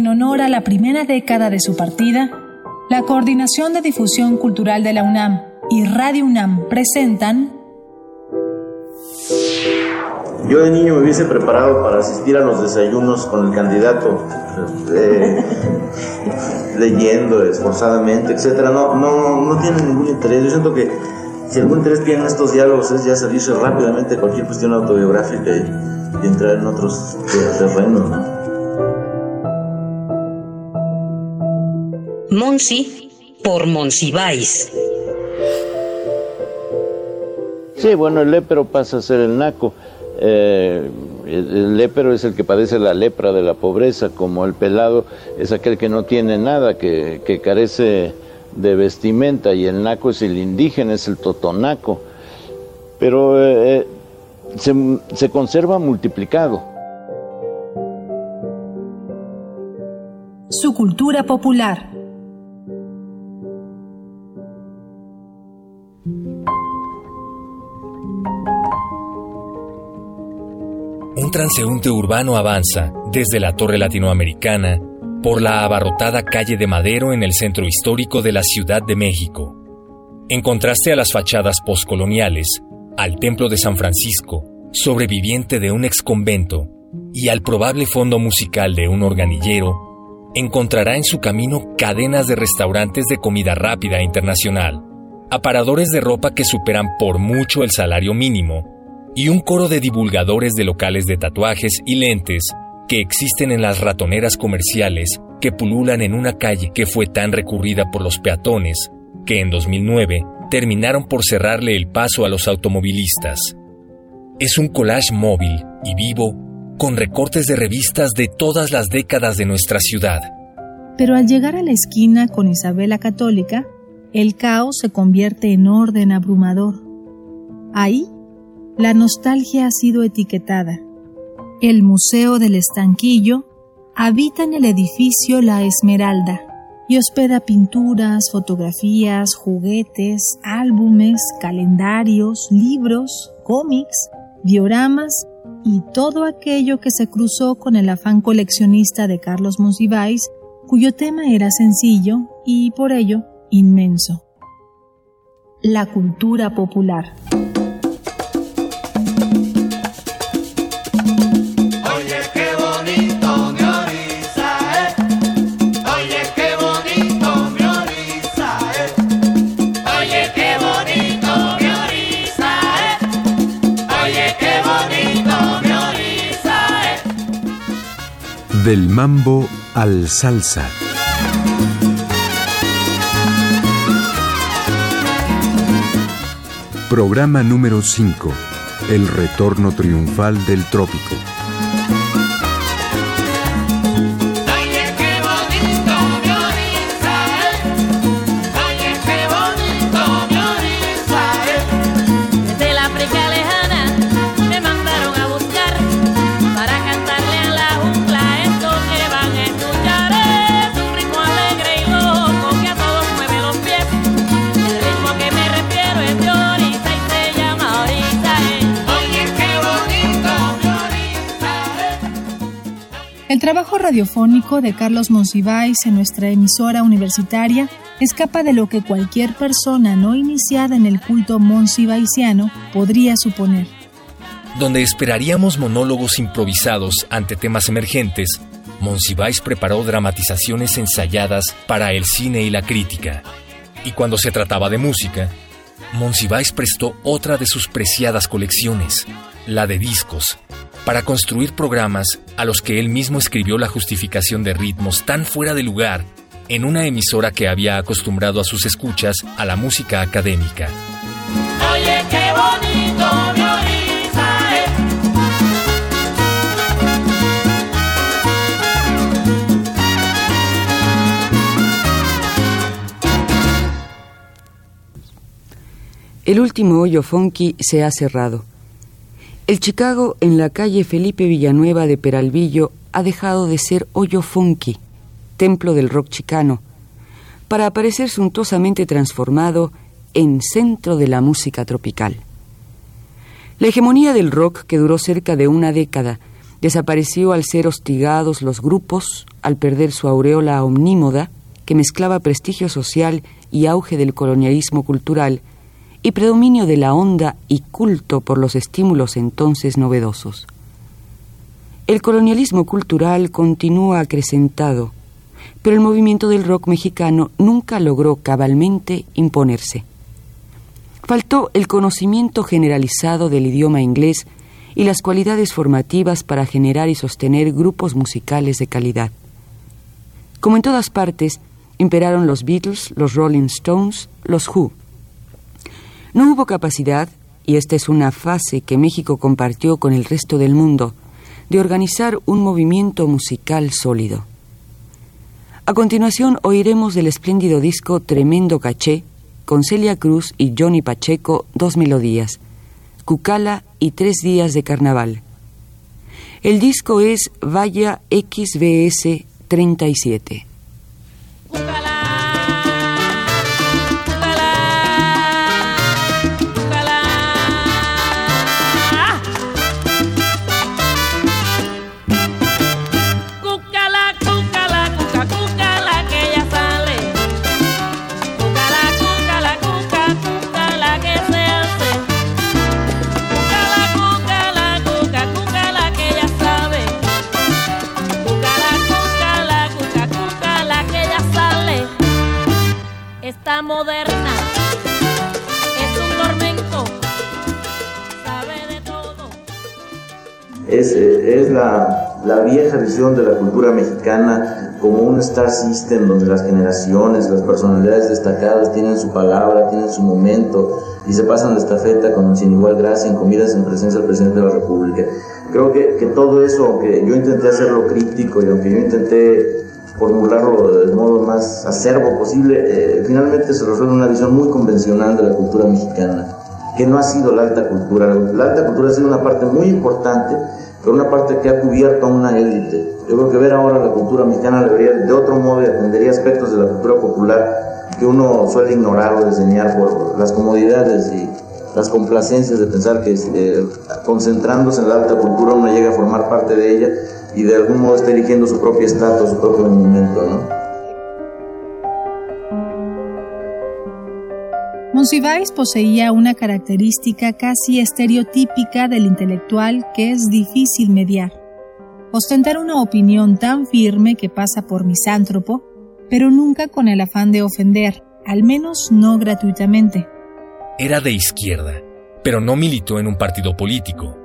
en honor a la primera década de su partida, la Coordinación de Difusión Cultural de la UNAM y Radio UNAM presentan yo de niño me hubiese preparado para asistir a los desayunos con el candidato, eh, leyendo esforzadamente, etcétera. No, no, no tiene ningún interés. Yo siento que si algún interés tienen estos diálogos es ya salirse rápidamente cualquier cuestión autobiográfica y, entrar en otros terrenos, ¿no? Monsi por Monsiváis. Sí, bueno, el lépero pasa a ser el naco. Eh, el lépero es el que padece la lepra de la pobreza, como el pelado es aquel que no tiene nada, que, carece de vestimenta, y el naco es el indígena, es el totonaco. Pero eh, eh, se, se conserva multiplicado. Su cultura popular. Un transeúnte urbano avanza desde la Torre Latinoamericana por la abarrotada calle de Madero en el centro histórico de la Ciudad de México. En contraste a las fachadas postcoloniales, al Templo de San Francisco, sobreviviente de un exconvento, y al probable fondo musical de un organillero, encontrará en su camino cadenas de restaurantes de comida rápida internacional, aparadores de ropa que superan por mucho el salario mínimo y un coro de divulgadores de locales de tatuajes y lentes que existen en las ratoneras comerciales que pululan en una calle que fue tan recurrida por los peatones que en 2009 terminaron por cerrarle el paso a los automovilistas. Es un collage móvil y vivo con recortes de revistas de todas las décadas de nuestra ciudad. Pero al llegar a la esquina con Isabela Católica, el caos se convierte en orden abrumador. Ahí la nostalgia ha sido etiquetada. El Museo del Estanquillo habita en el edificio La Esmeralda y hospeda pinturas, fotografías, juguetes, álbumes, calendarios, libros, cómics, dioramas y todo aquello que se cruzó con el afán coleccionista de Carlos Monsiváis, cuyo tema era sencillo y por ello inmenso. La cultura popular. Del mambo al salsa. Programa número 5. El retorno triunfal del trópico. Trabajo radiofónico de Carlos Monsiváis en nuestra emisora universitaria escapa de lo que cualquier persona no iniciada en el culto monsivaisiano podría suponer. Donde esperaríamos monólogos improvisados ante temas emergentes, Monsiváis preparó dramatizaciones ensayadas para el cine y la crítica. Y cuando se trataba de música, Monsiváis prestó otra de sus preciadas colecciones, la de discos, para construir programas a los que él mismo escribió la justificación de ritmos tan fuera de lugar en una emisora que había acostumbrado a sus escuchas a la música académica. Oye, qué bonito eh. El último hoyo funky se ha cerrado. El Chicago en la calle Felipe Villanueva de Peralvillo ha dejado de ser hoyo funky, templo del rock chicano, para aparecer suntuosamente transformado en centro de la música tropical. La hegemonía del rock, que duró cerca de una década, desapareció al ser hostigados los grupos, al perder su aureola omnímoda, que mezclaba prestigio social y auge del colonialismo cultural, y predominio de la onda y culto por los estímulos entonces novedosos. El colonialismo cultural continúa acrecentado, pero el movimiento del rock mexicano nunca logró cabalmente imponerse. Faltó el conocimiento generalizado del idioma inglés y las cualidades formativas para generar y sostener grupos musicales de calidad. Como en todas partes, imperaron los Beatles, los Rolling Stones, los Who. No hubo capacidad, y esta es una fase que México compartió con el resto del mundo, de organizar un movimiento musical sólido. A continuación oiremos del espléndido disco Tremendo Caché, con Celia Cruz y Johnny Pacheco, dos melodías, Cucala y Tres Días de Carnaval. El disco es Vaya XBS 37. moderna la, vieja visión de la cultura mexicana como un star system donde las generaciones, las personalidades destacadas tienen su palabra, tienen su momento y se pasan de estafeta con sin igual gracia en comidas en presencia del presidente de la República. Creo que, que todo eso, aunque yo intenté hacerlo crítico y aunque yo intenté formularlo del modo más acervo posible, eh, finalmente se resuelve una visión muy convencional de la cultura mexicana, que no ha sido la alta cultura. La alta cultura ha sido una parte muy importante, pero una parte que ha cubierto a una élite. Yo creo que ver ahora la cultura mexicana debería, de otro modo, atendería aspectos de la cultura popular que uno suele ignorar o diseñar por las comodidades y las complacencias de pensar que eh, concentrándose en la alta cultura uno llega a formar parte de ella y de algún modo está eligiendo su propio estatus, su propio momento, ¿no? Monsiváis poseía una característica casi estereotípica del intelectual que es difícil mediar. Ostentar una opinión tan firme que pasa por misántropo, pero nunca con el afán de ofender, al menos no gratuitamente. Era de izquierda, pero no militó en un partido político.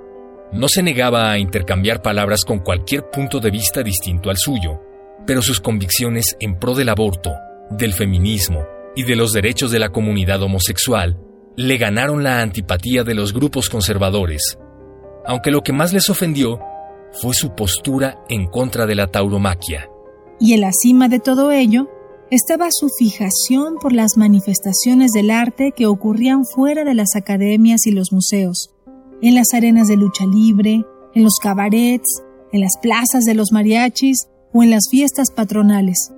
No se negaba a intercambiar palabras con cualquier punto de vista distinto al suyo, pero sus convicciones en pro del aborto, del feminismo y de los derechos de la comunidad homosexual le ganaron la antipatía de los grupos conservadores, aunque lo que más les ofendió fue su postura en contra de la tauromaquia. Y en la cima de todo ello estaba su fijación por las manifestaciones del arte que ocurrían fuera de las academias y los museos, en las arenas de lucha libre, en los cabarets, en las plazas de los mariachis o en las fiestas patronales.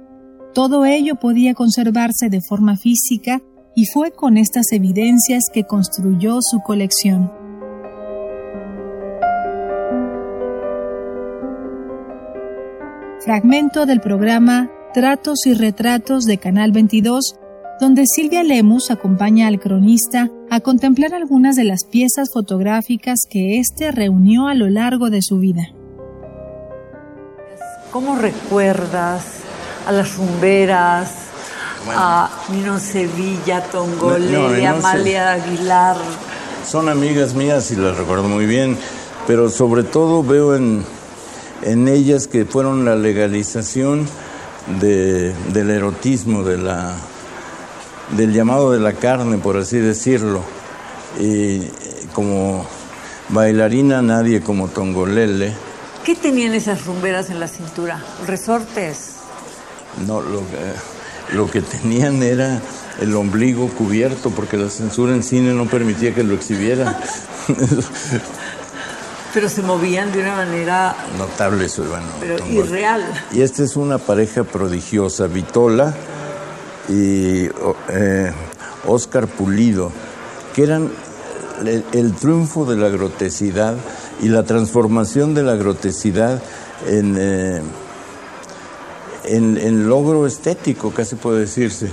Todo ello podía conservarse de forma física y fue con estas evidencias que construyó su colección. Fragmento del programa Tratos y Retratos de Canal 22 donde Silvia Lemus acompaña al cronista a contemplar algunas de las piezas fotográficas que éste reunió a lo largo de su vida. ¿Cómo recuerdas a las rumberas, a Nino Sevilla, Tongolele, Amalia Aguilar? Son amigas mías y las recuerdo muy bien, pero sobre todo veo en, en ellas que fueron la legalización del erotismo, de la del llamado de la carne, por así decirlo. Y como bailarina nadie como Tongolele. ¿Qué tenían esas rumberas en la cintura? ¿Resortes? No, lo que, lo que tenían era el ombligo cubierto porque la censura en cine no permitía que lo exhibiera. Pero se movían de una manera... Notable bueno. Pero irreal. Y esta es una pareja prodigiosa, Vitola y eh, Oscar Pulido, que eran el, triunfo de la grotesidad y la transformación de la grotesidad en, eh, en, en logro estético, casi puede decirse.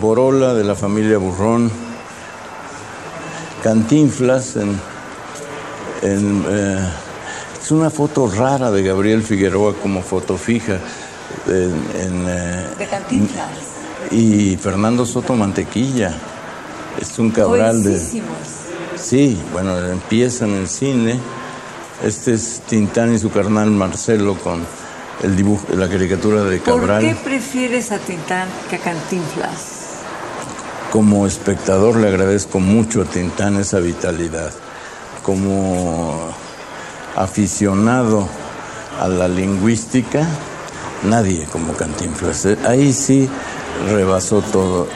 Borola de la familia Burrón, Cantinflas en, en, eh, es una foto rara de Gabriel Figueroa como foto fija en, eh, De Cantinflas. y Fernando Soto Mantequilla es un cabral de sí bueno empieza en el cine este es Tintán y su carnal Marcelo con el dibujo la caricatura de ¿Por Cabral qué prefieres a Tintán que a Cantinflas? Como espectador le agradezco mucho a Tintán esa vitalidad. Como aficionado a la lingüística, nadie como Cantinflas. Eh, Ahí sí rebasó todo.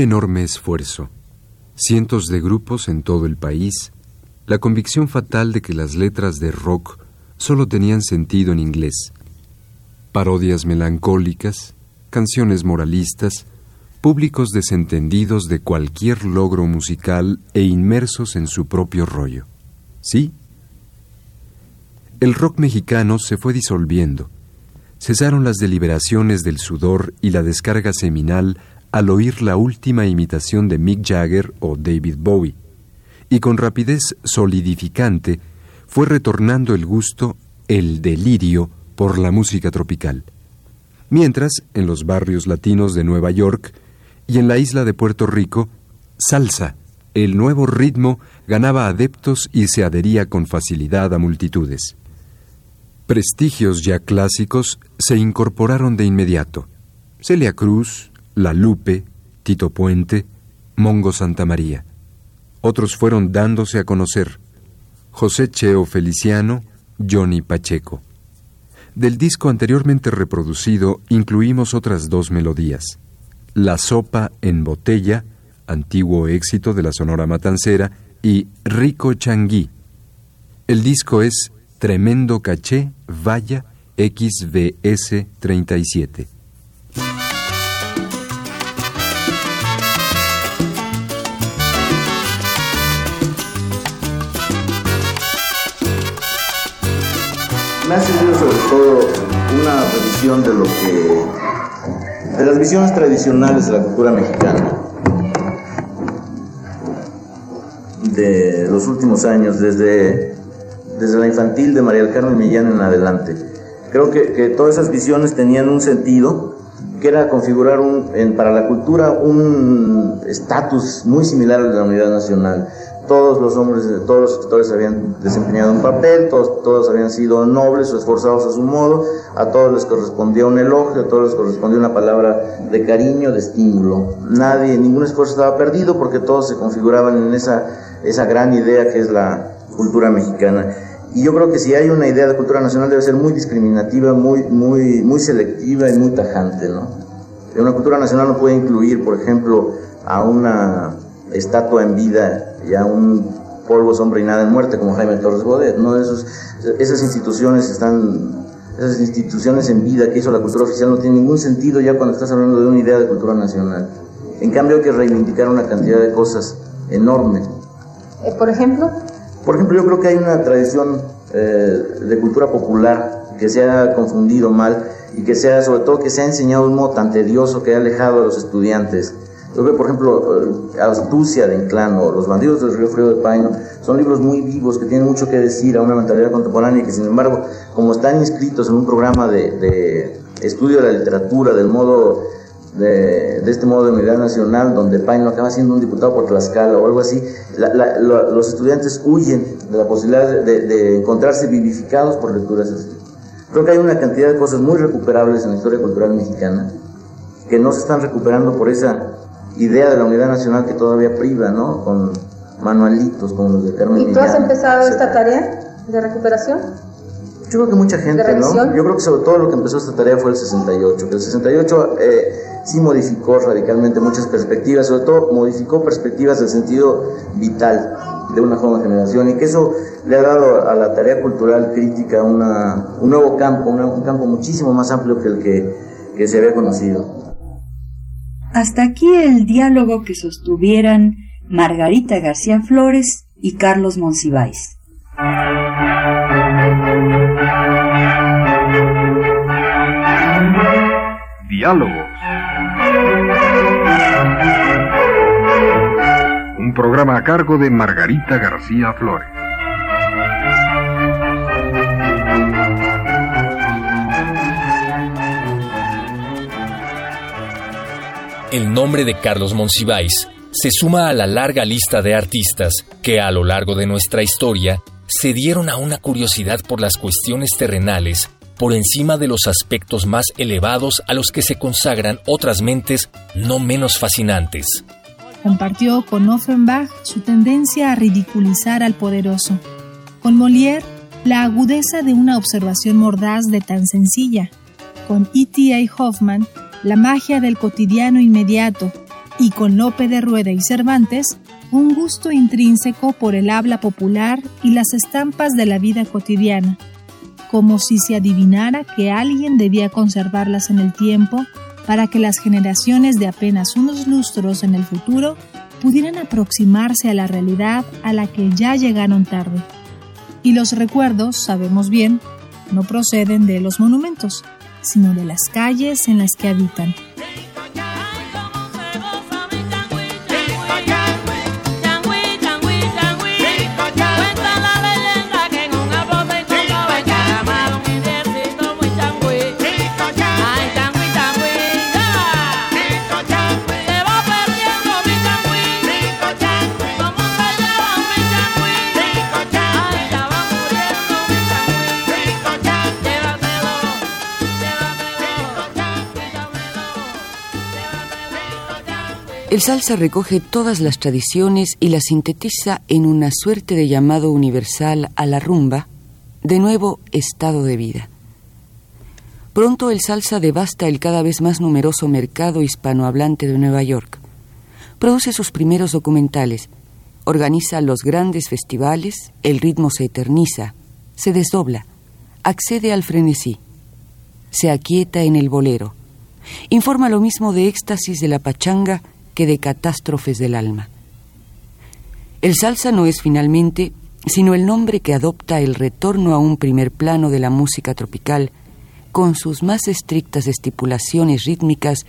Enorme esfuerzo, cientos de grupos en todo el país, la convicción fatal de que las letras de rock solo tenían sentido en inglés, parodias melancólicas, canciones moralistas, públicos desentendidos de cualquier logro musical e inmersos en su propio rollo. ¿Sí? El rock mexicano se fue disolviendo. Cesaron las deliberaciones del sudor y la descarga seminal al oír la última imitación de Mick Jagger o David Bowie, y con rapidez solidificante fue retornando el gusto, el delirio por la música tropical. Mientras, en los barrios latinos de Nueva York y en la isla de Puerto Rico, salsa, el nuevo ritmo, ganaba adeptos y se adhería con facilidad a multitudes. Prestigios ya clásicos se incorporaron de inmediato. Celia Cruz, La Lupe, Tito Puente, Mongo Santa María. Otros fueron dándose a conocer. José Cheo Feliciano, Johnny Pacheco. Del disco anteriormente reproducido incluimos otras dos melodías. La sopa en botella, antiguo éxito de la Sonora Matancera, y Rico Changuí. El disco es Tremendo Caché, Vaya, XBS 37. Me ha servido sobre todo una revisión de lo que. de las visiones tradicionales de la cultura mexicana. De los últimos años, desde, desde la infantil de María del Carmen Millán en adelante. Creo que, que todas esas visiones tenían un sentido que era configurar un, en- para la cultura un estatus muy similar al de la unidad nacional. Todos los hombres, todos los escritores habían desempeñado un papel, todos, todos habían sido nobles o esforzados a su modo, a todos les correspondía un elogio, a todos les correspondía una palabra de cariño, de estímulo. Nadie, ningún esfuerzo estaba perdido porque todos se configuraban en esa, esa gran idea que es la cultura mexicana. Y yo creo que si hay una idea de cultura nacional debe ser muy discriminativa, muy, muy, muy selectiva y muy tajante, ¿no? Una cultura nacional no puede incluir, por ejemplo, a una estatua en vida y a un polvo, sombra y nada en muerte como Jaime Torres Bodet, ¿no? Esos, esas instituciones están, esas instituciones en vida que hizo la cultura oficial no tienen ningún sentido ya cuando estás hablando de una idea de cultura nacional. En cambio hay que reivindicar una cantidad de cosas enorme. Eh, por ejemplo, Por ejemplo, yo creo que hay una tradición eh, de cultura popular que se ha confundido mal y que sea, sobre todo, que se ha enseñado un modo tan tedioso que ha alejado a los estudiantes. Yo creo, por ejemplo, eh, Astucia de Inclán o Los bandidos del río Frío de Paino son libros muy vivos que tienen mucho que decir a una mentalidad contemporánea y que, sin embargo, como están inscritos en un programa de, de estudio de la literatura, del modo de, de este modo de unidad nacional, donde Paino acaba siendo un diputado por Tlaxcala o algo así, la- la- lo- los estudiantes huyen de la posibilidad de, de- de encontrarse vivificados por lecturas así. Creo que hay una cantidad de cosas muy recuperables en la historia cultural mexicana que no se están recuperando por esa idea de la unidad nacional que todavía priva, ¿no? Con manualitos como los de Carmen ¿y tú has empezado etcétera. esta tarea de recuperación? Yo creo que mucha gente, ¿De ¿no? Yo creo que sobre todo lo que empezó esta tarea fue el 68. Que el 68 eh, sí modificó radicalmente muchas perspectivas, sobre todo modificó perspectivas del sentido vital de una joven generación y que eso le ha dado a la tarea cultural crítica una, un nuevo campo, un campo muchísimo más amplio que el que, que se había conocido. Hasta aquí el diálogo que sostuvieran Margarita García Flores y Carlos Monsiváis. Diálogos. Un programa a cargo de Margarita García Flores. El nombre de Carlos Monsiváis se suma a la larga lista de artistas que a lo largo de nuestra historia se dieron a una curiosidad por las cuestiones terrenales por encima de los aspectos más elevados a los que se consagran otras mentes no menos fascinantes. Compartió con Offenbach su tendencia a ridiculizar al poderoso. Con Molière, la agudeza de una observación mordaz de tan sencilla. Con E.T.A. Hoffman, la magia del cotidiano inmediato. Y con Lope de Rueda y Cervantes, un gusto intrínseco por el habla popular y las estampas de la vida cotidiana. Como si se adivinara que alguien debía conservarlas en el tiempo para que las generaciones de apenas unos lustros en el futuro pudieran aproximarse a la realidad a la que ya llegaron tarde. Y los recuerdos, sabemos bien, no proceden de los monumentos, sino de las calles en las que habitan. El salsa recoge todas las tradiciones y las sintetiza en una suerte de llamado universal a la rumba, de nuevo estado de vida. Pronto el salsa devasta el cada vez más numeroso mercado hispanohablante de Nueva York. Produce sus primeros documentales, organiza los grandes festivales, el ritmo se eterniza, se desdobla, accede al frenesí, se aquieta en el bolero, informa lo mismo de éxtasis de la pachanga que de catástrofes del alma. El salsa no es finalmente sino el nombre que adopta el retorno a un primer plano de la música tropical con sus más estrictas estipulaciones rítmicas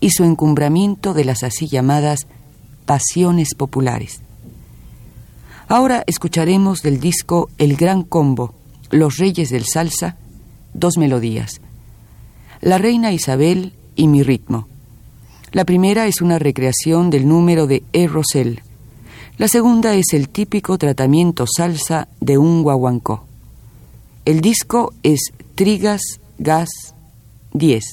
y su encumbramiento de las así llamadas pasiones populares. Ahora escucharemos del disco El Gran Combo, Los Reyes del Salsa, dos melodías. La Reina Isabel y Mi Ritmo. La primera es una recreación del número de E. Rosell. La segunda es el típico tratamiento salsa de un guaguancó. El disco es Trigas Gas 10.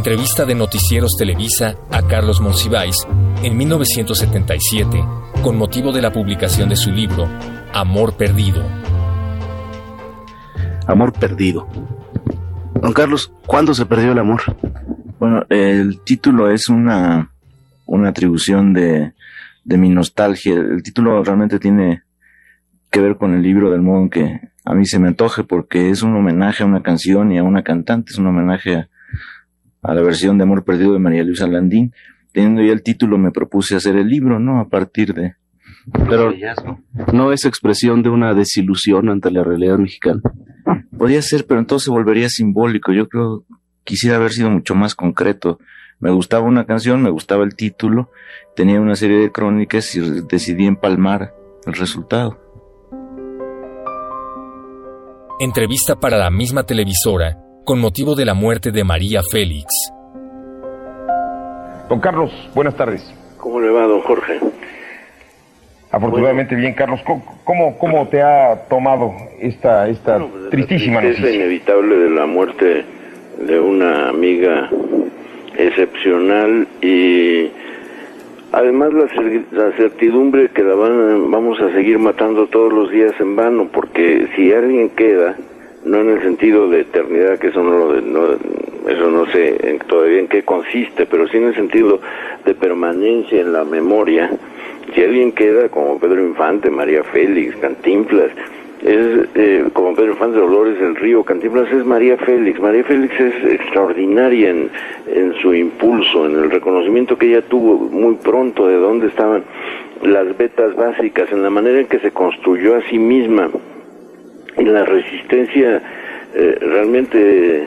Entrevista de Noticieros Televisa a Carlos Monsiváis en 1977 con motivo de la publicación de su libro Amor Perdido. Amor perdido. Don Carlos, ¿cuándo se perdió el amor? Bueno, el título es una, una atribución de, de mi nostalgia. El título realmente tiene que ver con el libro del modo en que a mí se me antoje, porque es un homenaje a una canción y a una cantante, es un homenaje a, a la versión de Amor Perdido de María Luisa Landín. Teniendo ya el título, me propuse hacer el libro, ¿no? A partir de. Pero no es expresión de una desilusión ante la realidad mexicana. Podría ser, pero entonces se volvería simbólico. Yo creo quisiera haber sido mucho más concreto. Me gustaba una canción, me gustaba el título, tenía una serie de crónicas y decidí empalmar el resultado. Entrevista para la misma televisora con motivo de la muerte de María Félix. Don Carlos, buenas tardes. ¿Cómo le va, don Jorge? Afortunadamente bien, Carlos. ¿Cómo, cómo te ha tomado esta, esta bueno, pues, tristísima la noticia? inevitable de la muerte de una amiga excepcional y además la, la certidumbre que la van, vamos a seguir matando todos los días en vano, porque si alguien queda, no en el sentido de eternidad, que eso no, no eso no sé en, todavía en qué consiste, pero sí en el sentido de permanencia en la memoria. Si alguien queda como Pedro Infante, María Félix, Cantinflas, es eh, como Pedro Infante Dolores del Río, Cantinflas es María Félix. María Félix es extraordinaria en, en su impulso, en el reconocimiento que ella tuvo muy pronto de dónde estaban las vetas básicas, en la manera en que se construyó a sí misma, la resistencia eh, realmente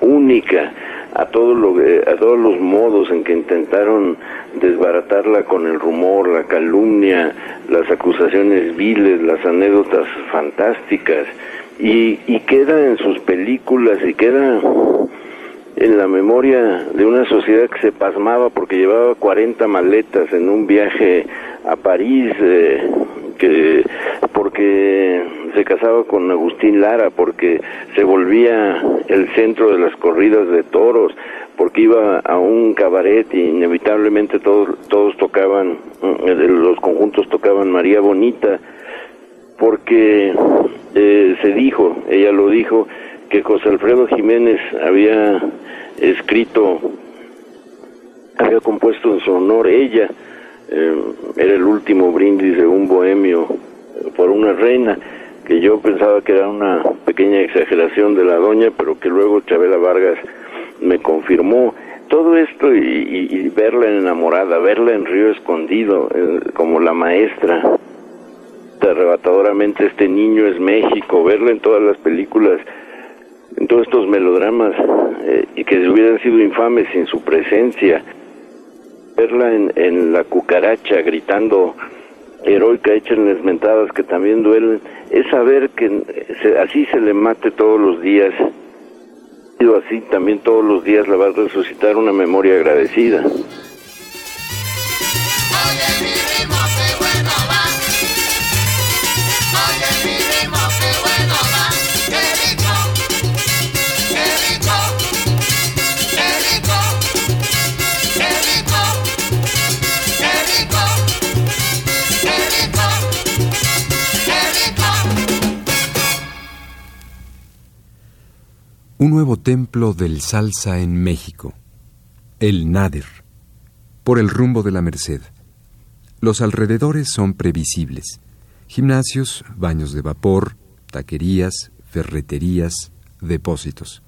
única a todo lo, a todos los modos en que intentaron desbaratarla con el rumor, la calumnia, las acusaciones viles, las anécdotas fantásticas. Y, y queda en sus películas y queda en la memoria de una sociedad que se pasmaba porque llevaba 40 maletas en un viaje a París, eh, que porque se casaba con Agustín Lara, porque se volvía el centro de las corridas de toros, porque iba a un cabaret y inevitablemente todos todos tocaban eh, los conjuntos tocaban María Bonita, porque eh, se dijo, ella lo dijo que José Alfredo Jiménez había escrito había compuesto en su honor ella eh, era el último brindis de un bohemio por una reina, que yo pensaba que era una pequeña exageración de la doña, pero que luego Chabela Vargas me confirmó. Todo esto y, verla enamorada, verla en Río Escondido, eh, como la maestra, arrebatadoramente este niño es México, verla en todas las películas, en todos estos melodramas, eh, y que hubieran sido infames sin su presencia, verla en, en la cucaracha gritando heroica, échenles mentadas que también duelen, es saber que así se le mate todos los días, y así también todos los días la va a resucitar una memoria agradecida. Un nuevo templo del salsa en México, el Nader, por el rumbo de la Merced. Los alrededores son previsibles. Gimnasios, baños de vapor, taquerías, ferreterías, depósitos.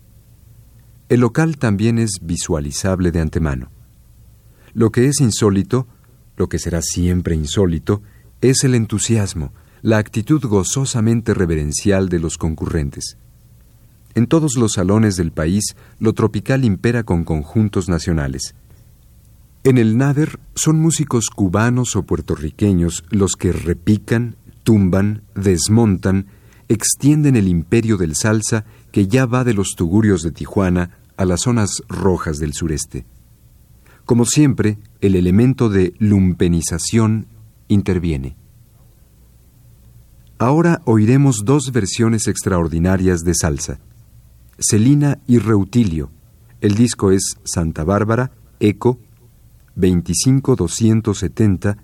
El local también es visualizable de antemano. Lo que es insólito, lo que será siempre insólito, es el entusiasmo, la actitud gozosamente reverencial de los concurrentes. En todos los salones del país, lo tropical impera con conjuntos nacionales. En el Nader son músicos cubanos o puertorriqueños los que repican, tumban, desmontan, extienden el imperio del salsa que ya va de los tugurios de Tijuana a las zonas rojas del sureste. Como siempre, el elemento de lumpenización interviene. Ahora oiremos dos versiones extraordinarias de salsa. Celina y Reutilio. El disco es Santa Bárbara, Eco, 25270,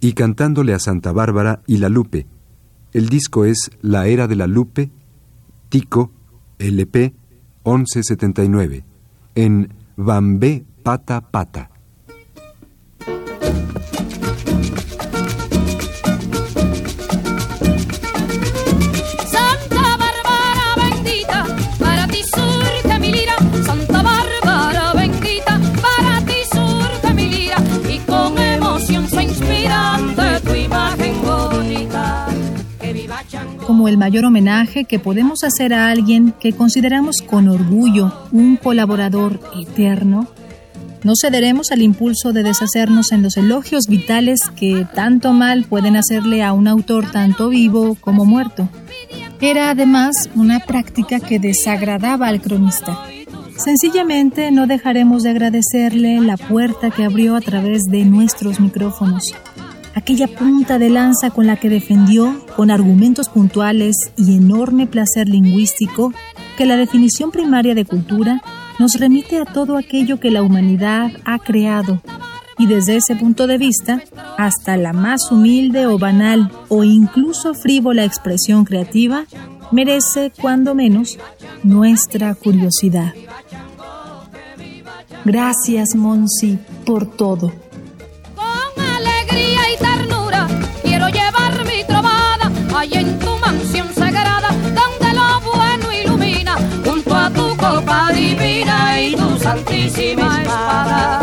y Cantándole a Santa Bárbara y la Lupe. El disco es La Era de la Lupe, Tico, LP, 1179, en Bambé Pata Pata. El mayor homenaje que podemos hacer a alguien que consideramos con orgullo un colaborador eterno, no cederemos al impulso de deshacernos en los elogios vitales que tanto mal pueden hacerle a un autor tanto vivo como muerto. Era además una práctica que desagradaba al cronista. Sencillamente no dejaremos de agradecerle la puerta que abrió a través de nuestros micrófonos, aquella punta de lanza con la que defendió, con argumentos puntuales y enorme placer lingüístico, que la definición primaria de cultura nos remite a todo aquello que la humanidad ha creado, y desde ese punto de vista, hasta la más humilde o banal o incluso frívola expresión creativa merece, cuando menos, nuestra curiosidad. Gracias, Monsi, por todo. Y tu santísima espada.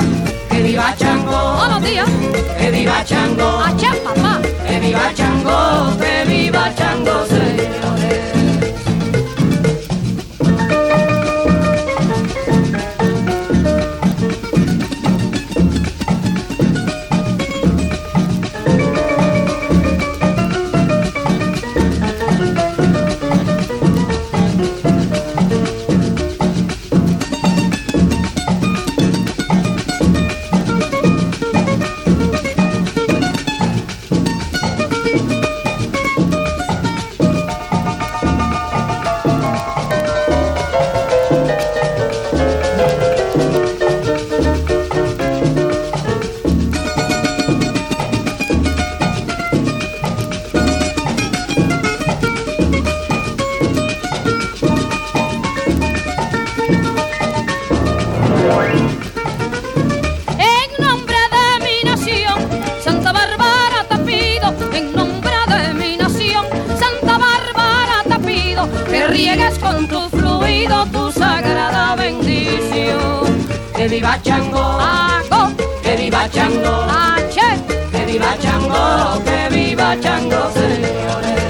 Que viva Chango, buenos días. Que viva Chango, allá papá. Que viva Chango, que viva Chango, viva Chango, que viva Chango, señores.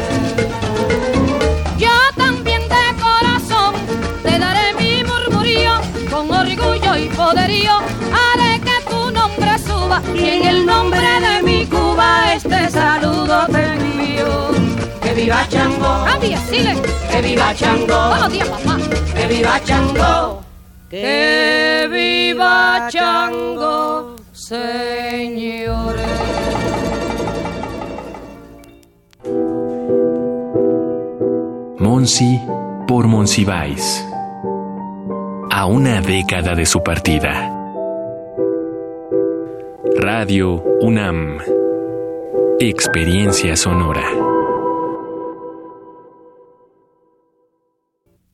Yo también de corazón te daré mi murmurío, con orgullo y poderío haré que tu nombre suba y en el nombre de mi Cuba este saludo te envío. Que viva Chango, que viva Chango, días papá, que viva Chango, que viva Chango, señores. Monsi por Monsiváis. A una década de su partida. Radio UNAM. Experiencia sonora.